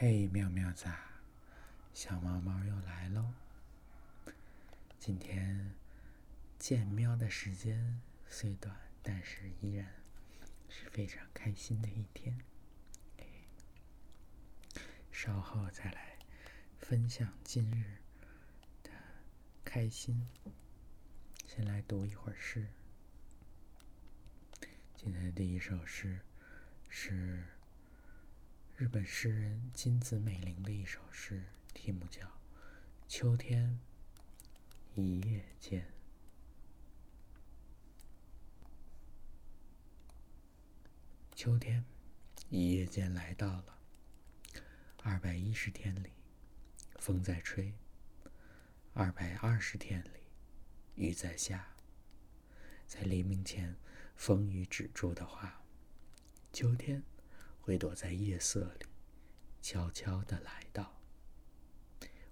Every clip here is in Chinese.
嘿，喵喵子，小猫猫又来喽！今天见喵的时间虽短，但是依然是非常开心的一天。稍后再来分享今日的开心。先来读一会儿诗。今天的第一首诗是。日本诗人金子美玲的一首诗，题目叫《秋天一夜间》。秋天一夜间来到了，二百一十天里，风在吹；二百二十天里，雨在下。在黎明前，风雨止住的话，秋天。会躲在夜色里，悄悄的来到。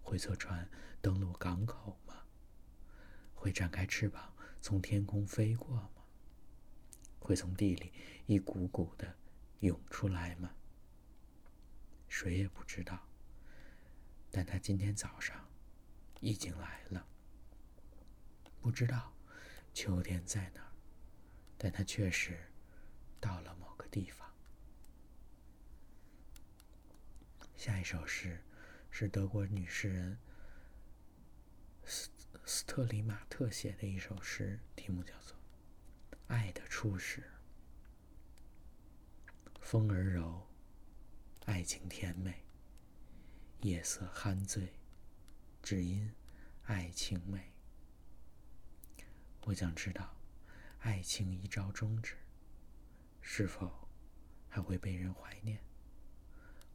会坐船登陆港口吗？会展开翅膀从天空飞过吗？会从地里一股股的涌出来吗？谁也不知道。但他今天早上已经来了。不知道秋天在哪儿，但他确实到了某个地方。下一首诗是德国女诗人斯斯特里马特写的一首诗，题目叫做《爱的初始》。风儿柔，爱情甜美，夜色酣醉，只因爱情美。我想知道，爱情一朝终止，是否还会被人怀念？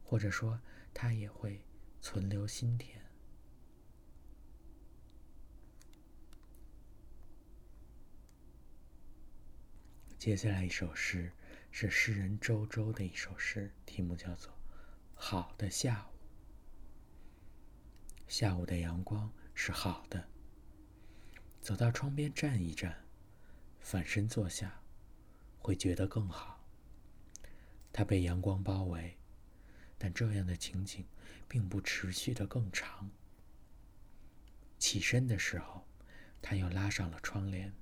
或者说，它也会存留心田。接下来一首诗是诗人周周的一首诗，题目叫做《好的下午》。下午的阳光是好的。走到窗边站一站，反身坐下，会觉得更好。它被阳光包围。但这样的情景并不持续的更长。起身的时候，他又拉上了窗帘，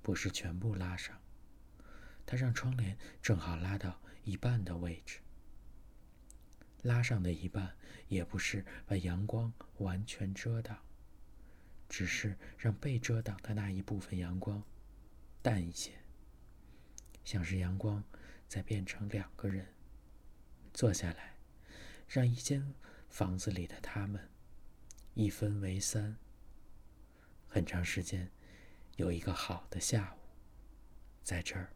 不是全部拉上，他让窗帘正好拉到一半的位置。拉上的一半也不是把阳光完全遮挡，只是让被遮挡的那一部分阳光淡一些，像是阳光在变成两个人。坐下来，让一间房子里的他们一分为三。很长时间，有一个好的下午，在这儿。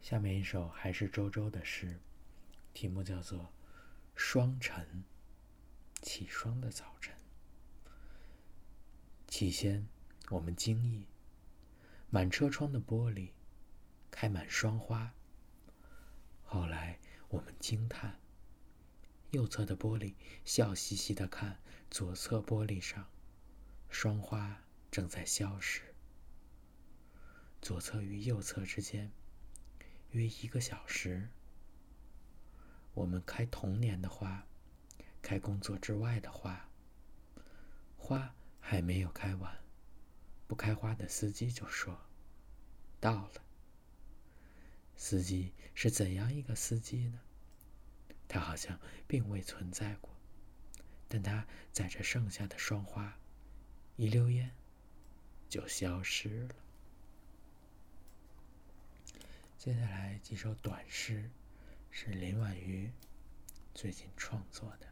下面一首还是周周的诗，题目叫做《霜晨》。起霜的早晨，起先我们惊异，满车窗的玻璃。开满霜花。后来我们惊叹，右侧的玻璃笑嘻嘻的看左侧玻璃上，霜花正在消失。左侧与右侧之间约一个小时。我们开童年的花，开工作之外的花。花还没有开完，不开花的司机就说：“到了。”司机是怎样一个司机呢？他好像并未存在过，但他载着剩下的霜花，一溜烟就消失了。接下来几首短诗，是林婉瑜最近创作的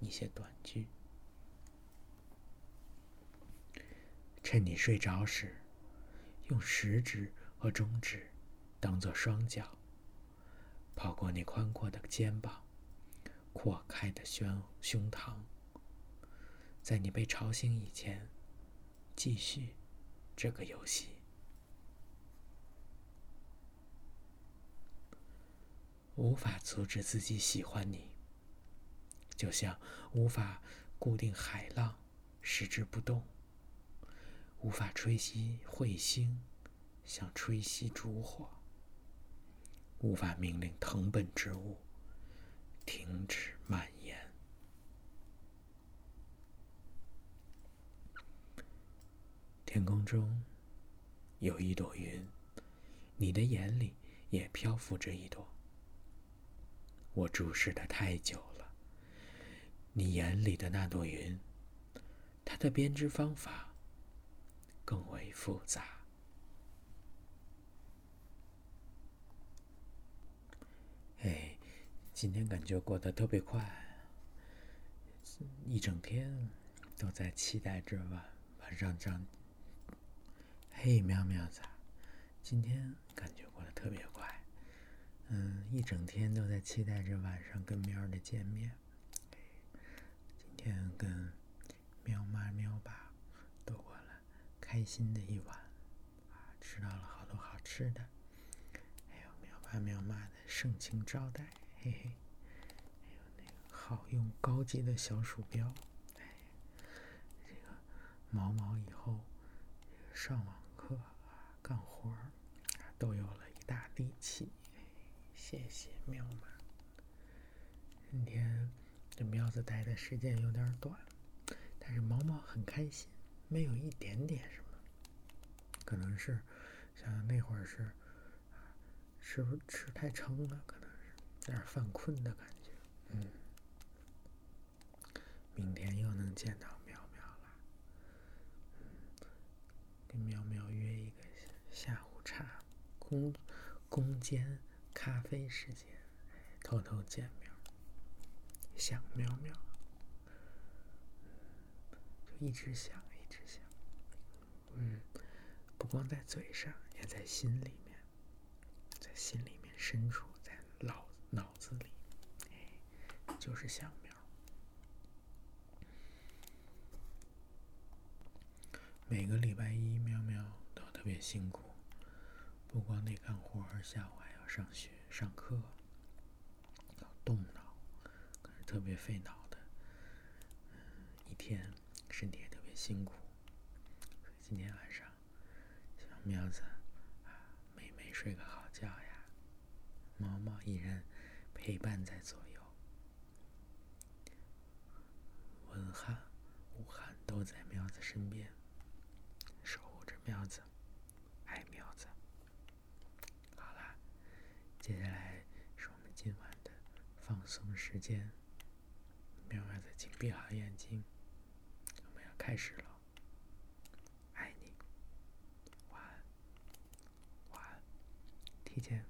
一些短句。趁你睡着时，用食指和中指。当做双脚，跑过你宽阔的肩膀，扩开的胸胸膛，在你被吵醒以前，继续这个游戏。无法阻止自己喜欢你，就像无法固定海浪，使之不动；无法吹熄彗星，像吹熄烛火。无法命令藤本植物停止蔓延。天空中有一朵云，你的眼里也漂浮着一朵。我注视的太久了，你眼里的那朵云，它的编织方法更为复杂。哎，今天感觉过得特别快，一整天都在期待着晚晚上这样。嘿，喵喵子，今天感觉过得特别快，嗯，一整天都在期待着晚上跟喵的见面。今天跟喵妈、喵爸度过了开心的一晚，啊，吃到了好多好吃的，还有喵爸、喵妈的盛情招待，嘿嘿，还有那个好用高级的小鼠标，哎，这个毛毛以后上网课啊。干活儿都有了一大力气，谢谢喵妈。今天这喵子待的时间有点短，但是毛毛很开心，没有一点点什么。可能是像那会儿是吃不是吃太撑了，可能有点犯困的感觉。嗯，明天又能见到喵喵了。嗯，跟喵喵约一个。下午茶，攻攻坚咖啡时间，偷偷见面，想喵喵，就一直想，一直想，嗯，不光在嘴上，也在心里面，在心里面深处，在脑脑子里，就是想喵。每个礼拜一，喵喵都。特别辛苦，不光得干活，下午还要上学、上课，要动脑，可是特别费脑的。一天身体也特别辛苦。今天晚上，小喵子啊，美美睡个好觉呀，毛毛依然陪伴在左右，文翰、武汉都在喵子身边，守护着喵子。爱苗子。好啦接下来是我们今晚的放松时间。喵儿子，请闭好眼睛，我们要开始了。爱你，晚安，晚安，提前。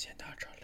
先到这里。